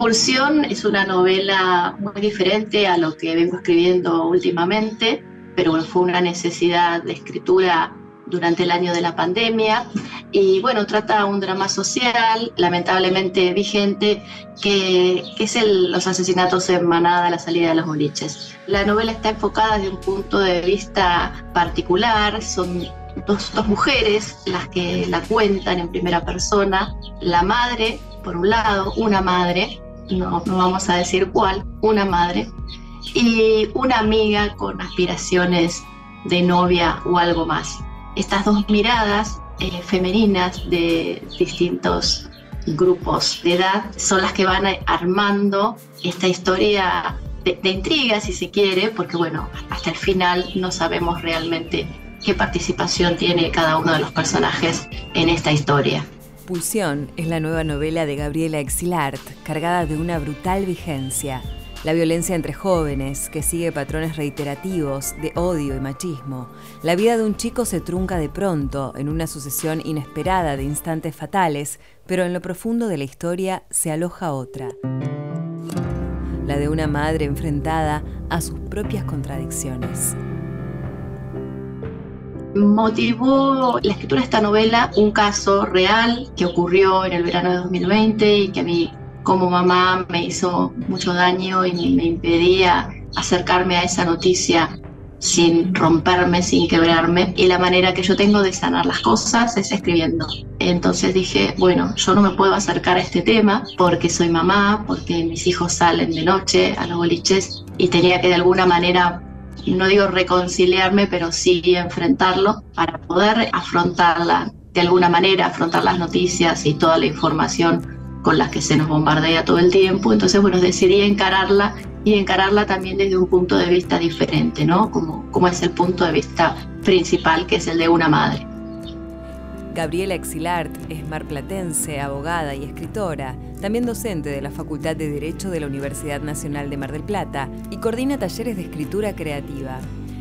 Pulsión es una novela muy diferente a lo que vengo escribiendo últimamente, pero fue una necesidad de escritura durante el año de la pandemia y bueno, trata un drama social lamentablemente vigente que, es el, los asesinatos en manada a la salida de los boliches. La novela está enfocada desde un punto de vista particular, son dos, dos mujeres las que la cuentan en primera persona, la madre, por un lado, una madre, no, vamos a decir cuál, una madre, y una amiga con aspiraciones de novia o algo más. Estas dos miradas eh, femeninas de distintos grupos de edad son las que van armando esta historia de, de intriga, si se quiere, porque bueno, hasta el final no sabemos realmente qué participación tiene cada uno de los personajes en esta historia. Pulsión es la nueva novela de Gabriela Exilart, cargada de una brutal vigencia. La violencia entre jóvenes, que sigue patrones reiterativos de odio y machismo. La vida de un chico se trunca de pronto en una sucesión inesperada de instantes fatales, pero en lo profundo de la historia se aloja otra. La de una madre enfrentada a sus propias contradicciones motivó la escritura de esta novela un caso real que ocurrió en el verano de 2020 y que a mí como mamá me hizo mucho daño y me impedía acercarme a esa noticia sin romperme, sin quebrarme. Y la manera que yo tengo de sanar las cosas es escribiendo. Entonces dije, bueno, yo no me puedo acercar a este tema porque soy mamá, porque mis hijos salen de noche a los boliches y tenía que de alguna manera no digo reconciliarme, pero sí enfrentarlo para poder afrontarla de alguna manera, afrontar las noticias y toda la información con la que se nos bombardea todo el tiempo. Entonces, bueno, decidí encararla y encararla también desde un punto de vista diferente, ¿no? Como, como es el punto de vista principal, que es el de una madre. Gabriela Exilart es marplatense, abogada y escritora, también docente de la Facultad de Derecho de la Universidad Nacional de Mar del Plata y coordina talleres de escritura creativa.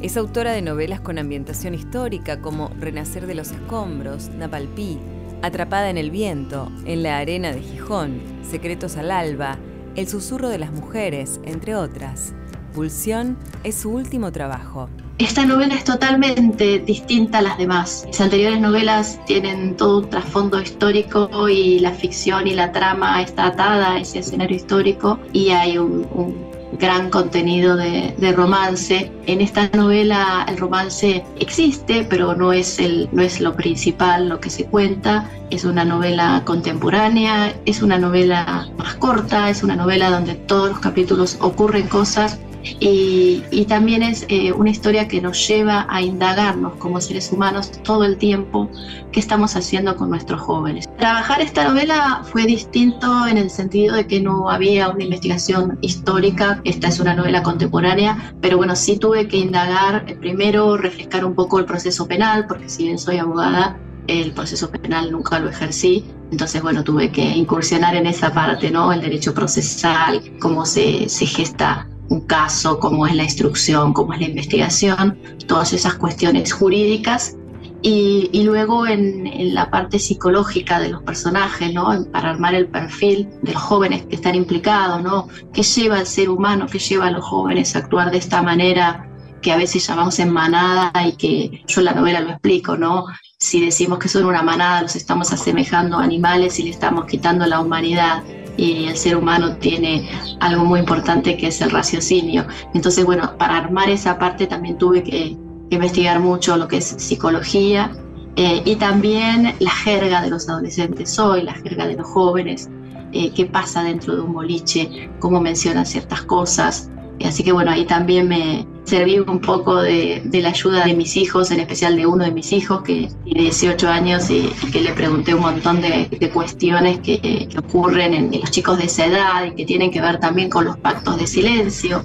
Es autora de novelas con ambientación histórica como Renacer de los Escombros, Napalpí, Atrapada en el Viento, En la Arena de Gijón, Secretos al Alba, El Susurro de las Mujeres, entre otras. Pulsión es su último trabajo. Esta novela es totalmente distinta a las demás. Las anteriores novelas tienen todo un trasfondo histórico y la ficción y la trama está atada a ese escenario histórico y hay un, gran contenido de, romance. En esta novela el romance existe, pero no es, no es lo principal, lo que se cuenta. Es una novela contemporánea, es una novela más corta, es una novela donde todos los capítulos ocurren cosas y, también es eh, una historia que nos lleva a indagarnos como seres humanos todo el tiempo qué estamos haciendo con nuestros jóvenes. Trabajar esta novela fue distinto en el sentido de que no había una investigación histórica, esta es una novela contemporánea, pero bueno, sí tuve que indagar, eh, primero refrescar un poco el proceso penal, porque si bien soy abogada, el proceso penal nunca lo ejercí, entonces, bueno, tuve que incursionar en esa parte, ¿no? El derecho procesal, cómo se, se gesta un caso, cómo es la instrucción, cómo es la investigación, todas esas cuestiones jurídicas. Y, luego en, la parte psicológica de los personajes, ¿no? para armar el perfil de los jóvenes que están implicados, ¿no? ¿Qué lleva al ser humano, qué lleva a los jóvenes a actuar de esta manera que a veces llamamos en manada y que yo en la novela lo explico, ¿no? Si decimos que son una manada, los estamos asemejando a animales y le estamos quitando la humanidad y el ser humano tiene algo muy importante que es el raciocinio. Entonces, bueno, para armar esa parte también tuve que, investigar mucho lo que es psicología eh, y también la jerga de los adolescentes hoy, la jerga de los jóvenes, eh, qué pasa dentro de un boliche, cómo mencionan ciertas cosas. Así que bueno, ahí también me serví un poco de, la ayuda de mis hijos, en especial de uno de mis hijos que tiene 18 años y, que le pregunté un montón de, cuestiones que, ocurren en, los chicos de esa edad y que tienen que ver también con los pactos de silencio,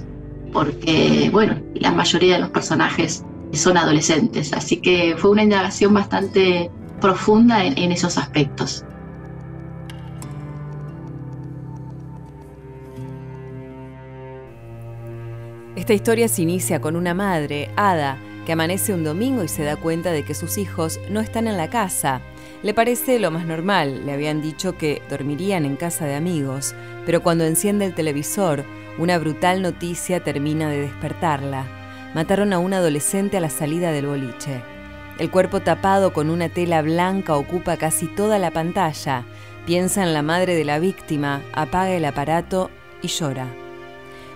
porque bueno, la mayoría de los personajes son adolescentes, así que fue una indagación bastante profunda en esos aspectos. Esta historia se inicia con una madre, Ada, que amanece un domingo y se da cuenta de que sus hijos no están en la casa. Le parece lo más normal, le habían dicho que dormirían en casa de amigos, pero cuando enciende el televisor, una brutal noticia termina de despertarla. Mataron a un adolescente a la salida del boliche. El cuerpo tapado con una tela blanca ocupa casi toda la pantalla. Piensa en la madre de la víctima, apaga el aparato y llora.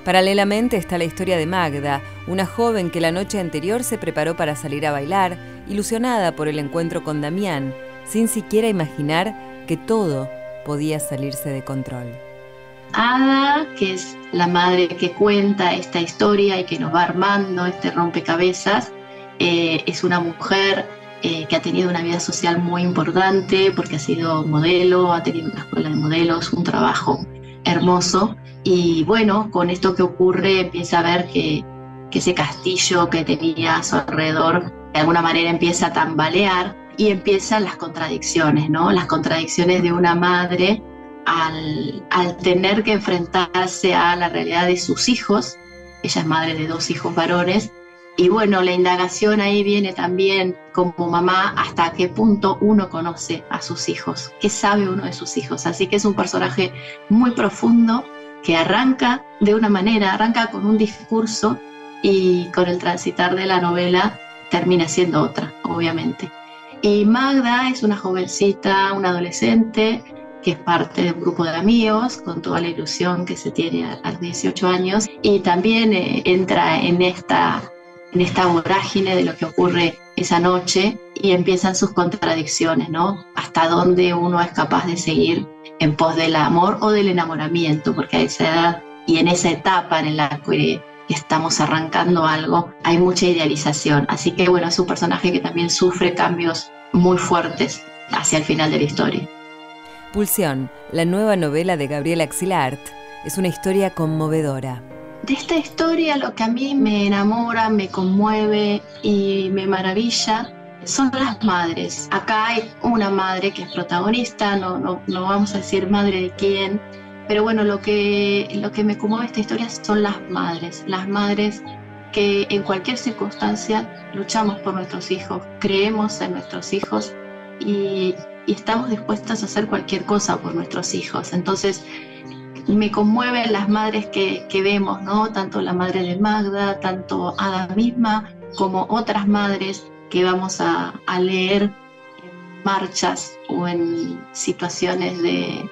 Paralelamente está la historia de Magda, una joven que la noche anterior se preparó para salir a bailar, ilusionada por el encuentro con Damián, sin siquiera imaginar que todo podía salirse de control. Ada, que es la madre que cuenta esta historia y que nos va armando este rompecabezas, eh, es una mujer eh, que ha tenido una vida social muy importante porque ha sido modelo, ha tenido una escuela de modelos, un trabajo hermoso y bueno, con esto que ocurre empieza a ver que, ese castillo que tenía a su alrededor de alguna manera empieza a tambalear y empiezan las contradicciones, ¿no? Las contradicciones de una madre al, al, tener que enfrentarse a la realidad de sus hijos. Ella es madre de dos hijos varones. Y bueno, la indagación ahí viene también como mamá hasta qué punto uno conoce a sus hijos, qué sabe uno de sus hijos. Así que es un personaje muy profundo que arranca de una manera, arranca con un discurso y con el transitar de la novela termina siendo otra, obviamente. Y Magda es una jovencita, una adolescente, que es parte de un grupo de amigos, con toda la ilusión que se tiene a, los 18 años, y también eh, entra en esta, en esta vorágine de lo que ocurre esa noche y empiezan sus contradicciones, ¿no? Hasta dónde uno es capaz de seguir en pos del amor o del enamoramiento, porque a esa edad y en esa etapa en la que estamos arrancando algo, hay mucha idealización. Así que bueno, es un personaje que también sufre cambios muy fuertes hacia el final de la historia. Pulsión, la nueva novela de Gabriela Axilart, es una historia conmovedora. De esta historia lo que a mí me enamora, me conmueve y me maravilla son las madres. Acá hay una madre que es protagonista, no, no, no vamos a decir madre de quién, pero bueno, lo que, lo que me conmueve esta historia son las madres, las madres que en cualquier circunstancia luchamos por nuestros hijos, creemos en nuestros hijos y, y estamos dispuestas a hacer cualquier cosa por nuestros hijos. Entonces, me conmueven las madres que, que, vemos, ¿no? Tanto la madre de Magda, tanto Ada misma, como otras madres que vamos a, leer en marchas o en situaciones de,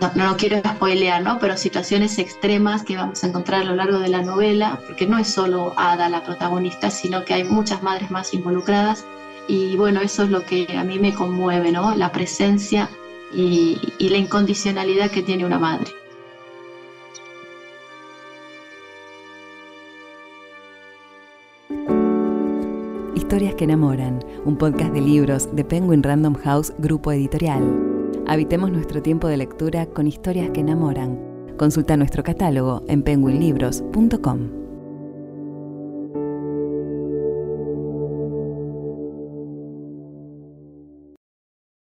no, no quiero spoilear, ¿no? pero situaciones extremas que vamos a encontrar a lo largo de la novela, porque no es solo Ada la protagonista, sino que hay muchas madres más involucradas. Y bueno, eso es lo que a mí me conmueve, ¿no? La presencia y la incondicionalidad que tiene una madre. Historias que enamoran, un podcast de libros de Penguin Random House Grupo Editorial. Habitemos nuestro tiempo de lectura con historias que enamoran. Consulta nuestro catálogo en penguinlibros.com.